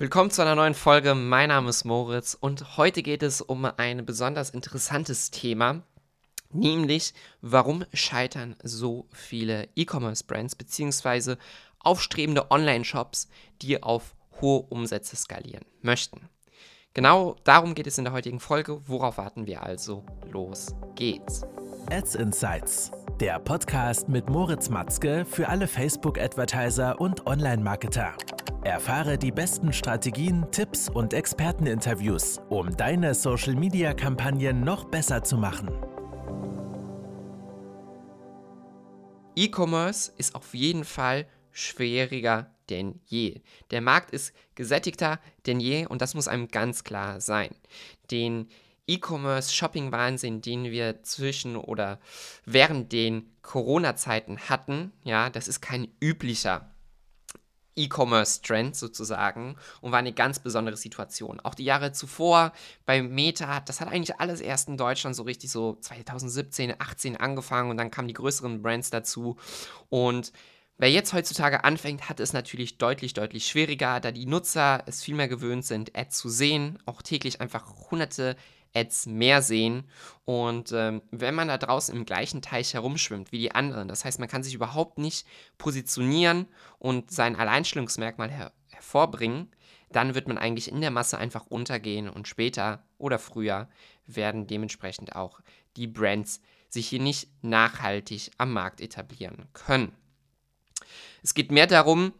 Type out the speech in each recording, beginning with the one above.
Willkommen zu einer neuen Folge. Mein Name ist Moritz und heute geht es um ein besonders interessantes Thema, nämlich warum scheitern so viele E-Commerce-Brands bzw. aufstrebende Online-Shops, die auf hohe Umsätze skalieren möchten. Genau darum geht es in der heutigen Folge. Worauf warten wir also? Los geht's. Ads Insights, der Podcast mit Moritz Matzke für alle Facebook-Advertiser und Online-Marketer. Erfahre die besten Strategien, Tipps und Experteninterviews, um deine Social-Media-Kampagnen noch besser zu machen. E-Commerce ist auf jeden Fall schwieriger denn je. Der Markt ist gesättigter denn je und das muss einem ganz klar sein. Den E-Commerce-Shopping-Wahnsinn, den wir zwischen oder während den Corona-Zeiten hatten, ja, das ist kein üblicher E-Commerce-Trend sozusagen und war eine ganz besondere Situation. Auch die Jahre zuvor bei Meta, das hat eigentlich alles erst in Deutschland so richtig so 2017, 18 angefangen und dann kamen die größeren Brands dazu und Wer jetzt heutzutage anfängt, hat es natürlich deutlich, deutlich schwieriger, da die Nutzer es viel mehr gewöhnt sind, Ads zu sehen, auch täglich einfach hunderte Ads mehr sehen. Und ähm, wenn man da draußen im gleichen Teich herumschwimmt wie die anderen, das heißt, man kann sich überhaupt nicht positionieren und sein Alleinstellungsmerkmal her hervorbringen, dann wird man eigentlich in der Masse einfach untergehen und später oder früher werden dementsprechend auch die Brands sich hier nicht nachhaltig am Markt etablieren können. Es geht mehr darum,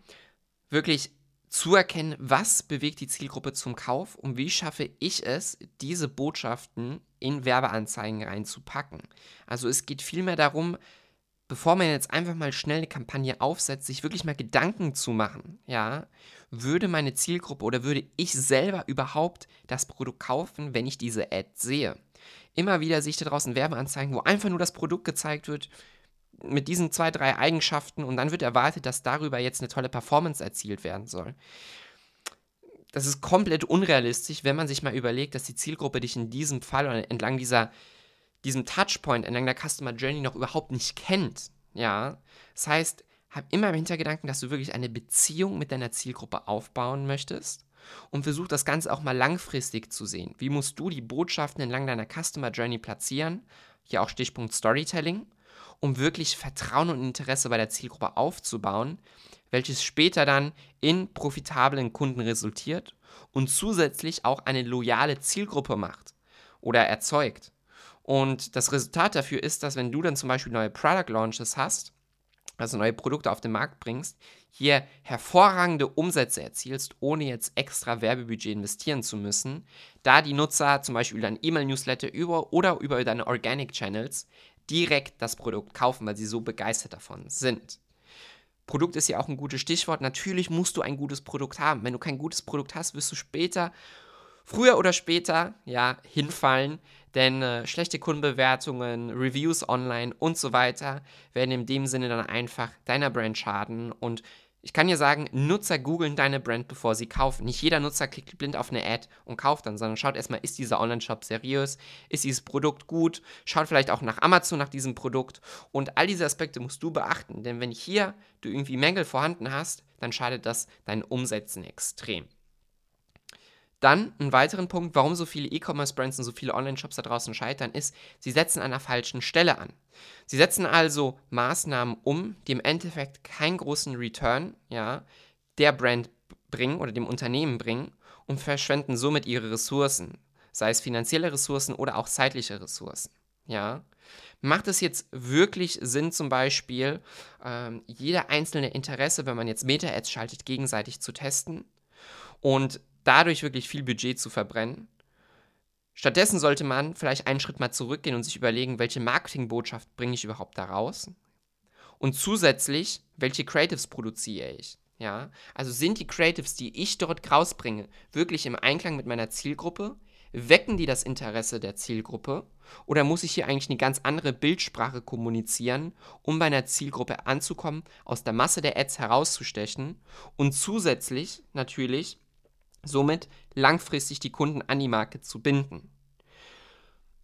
wirklich zu erkennen, was bewegt die Zielgruppe zum Kauf und wie schaffe ich es, diese Botschaften in Werbeanzeigen reinzupacken. Also es geht vielmehr darum, bevor man jetzt einfach mal schnell eine Kampagne aufsetzt, sich wirklich mal Gedanken zu machen, ja, würde meine Zielgruppe oder würde ich selber überhaupt das Produkt kaufen, wenn ich diese Ad sehe? Immer wieder sehe ich da draußen Werbeanzeigen, wo einfach nur das Produkt gezeigt wird, mit diesen zwei, drei Eigenschaften und dann wird erwartet, dass darüber jetzt eine tolle Performance erzielt werden soll. Das ist komplett unrealistisch, wenn man sich mal überlegt, dass die Zielgruppe dich in diesem Fall oder entlang dieser, diesem Touchpoint, entlang der Customer Journey noch überhaupt nicht kennt. Ja, das heißt, hab immer im Hintergedanken, dass du wirklich eine Beziehung mit deiner Zielgruppe aufbauen möchtest und versuch das Ganze auch mal langfristig zu sehen. Wie musst du die Botschaften entlang deiner Customer Journey platzieren? Hier auch Stichpunkt Storytelling um wirklich Vertrauen und Interesse bei der Zielgruppe aufzubauen, welches später dann in profitablen Kunden resultiert und zusätzlich auch eine loyale Zielgruppe macht oder erzeugt. Und das Resultat dafür ist, dass wenn du dann zum Beispiel neue Product Launches hast, also neue Produkte auf den Markt bringst, hier hervorragende Umsätze erzielst, ohne jetzt extra Werbebudget investieren zu müssen, da die Nutzer zum Beispiel dein E-Mail-Newsletter über oder über deine Organic Channels direkt das Produkt kaufen, weil sie so begeistert davon sind. Produkt ist ja auch ein gutes Stichwort. Natürlich musst du ein gutes Produkt haben. Wenn du kein gutes Produkt hast, wirst du später, früher oder später, ja, hinfallen. Denn äh, schlechte Kundenbewertungen, Reviews online und so weiter werden in dem Sinne dann einfach deiner Brand schaden und ich kann dir sagen, Nutzer googeln deine Brand, bevor sie kaufen. Nicht jeder Nutzer klickt blind auf eine Ad und kauft dann, sondern schaut erstmal, ist dieser Online-Shop seriös? Ist dieses Produkt gut? Schaut vielleicht auch nach Amazon nach diesem Produkt. Und all diese Aspekte musst du beachten, denn wenn hier du irgendwie Mängel vorhanden hast, dann schadet das deinen Umsätzen extrem. Dann ein weiterer Punkt, warum so viele E-Commerce-Brands und so viele Online-Shops da draußen scheitern, ist, sie setzen an der falschen Stelle an. Sie setzen also Maßnahmen um, die im Endeffekt keinen großen Return ja, der Brand bringen oder dem Unternehmen bringen und verschwenden somit ihre Ressourcen, sei es finanzielle Ressourcen oder auch zeitliche Ressourcen. Ja. Macht es jetzt wirklich Sinn, zum Beispiel ähm, jeder einzelne Interesse, wenn man jetzt Meta-Ads schaltet, gegenseitig zu testen? Und dadurch wirklich viel Budget zu verbrennen. Stattdessen sollte man vielleicht einen Schritt mal zurückgehen und sich überlegen, welche Marketingbotschaft bringe ich überhaupt da raus? Und zusätzlich, welche Creatives produziere ich? Ja, also sind die Creatives, die ich dort rausbringe, wirklich im Einklang mit meiner Zielgruppe? Wecken die das Interesse der Zielgruppe? Oder muss ich hier eigentlich eine ganz andere Bildsprache kommunizieren, um bei einer Zielgruppe anzukommen, aus der Masse der Ads herauszustechen und zusätzlich natürlich somit langfristig die Kunden an die Marke zu binden.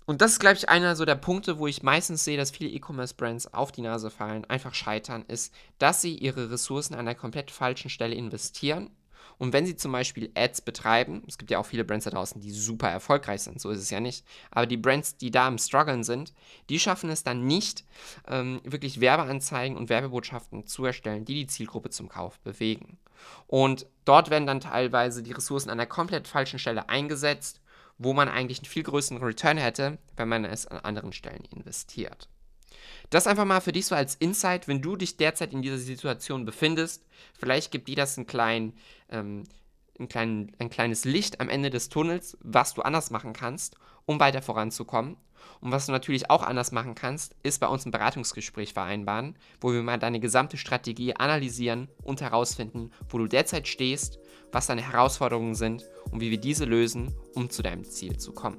Und das ist, glaube ich, einer so der Punkte, wo ich meistens sehe, dass viele E-Commerce-Brands auf die Nase fallen, einfach scheitern, ist, dass sie ihre Ressourcen an einer komplett falschen Stelle investieren Und wenn sie zum Beispiel Ads betreiben, es gibt ja auch viele Brands da draußen, die super erfolgreich sind, so ist es ja nicht, aber die Brands, die da im Struggeln sind, die schaffen es dann nicht, ähm, wirklich Werbeanzeigen und Werbebotschaften zu erstellen, die die Zielgruppe zum Kauf bewegen. Und dort werden dann teilweise die Ressourcen an der komplett falschen Stelle eingesetzt, wo man eigentlich einen viel größeren Return hätte, wenn man es an anderen Stellen investiert. Das einfach mal für dich so als Insight, wenn du dich derzeit in dieser Situation befindest. Vielleicht gibt dir das einen kleinen, ähm, ein, kleinen, ein kleines Licht am Ende des Tunnels, was du anders machen kannst, um weiter voranzukommen. Und was du natürlich auch anders machen kannst, ist bei uns ein Beratungsgespräch vereinbaren, wo wir mal deine gesamte Strategie analysieren und herausfinden, wo du derzeit stehst, was deine Herausforderungen sind und wie wir diese lösen, um zu deinem Ziel zu kommen.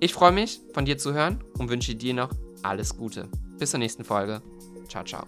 Ich freue mich, von dir zu hören und wünsche dir noch alles Gute. Bis zur nächsten Folge. Ciao, ciao.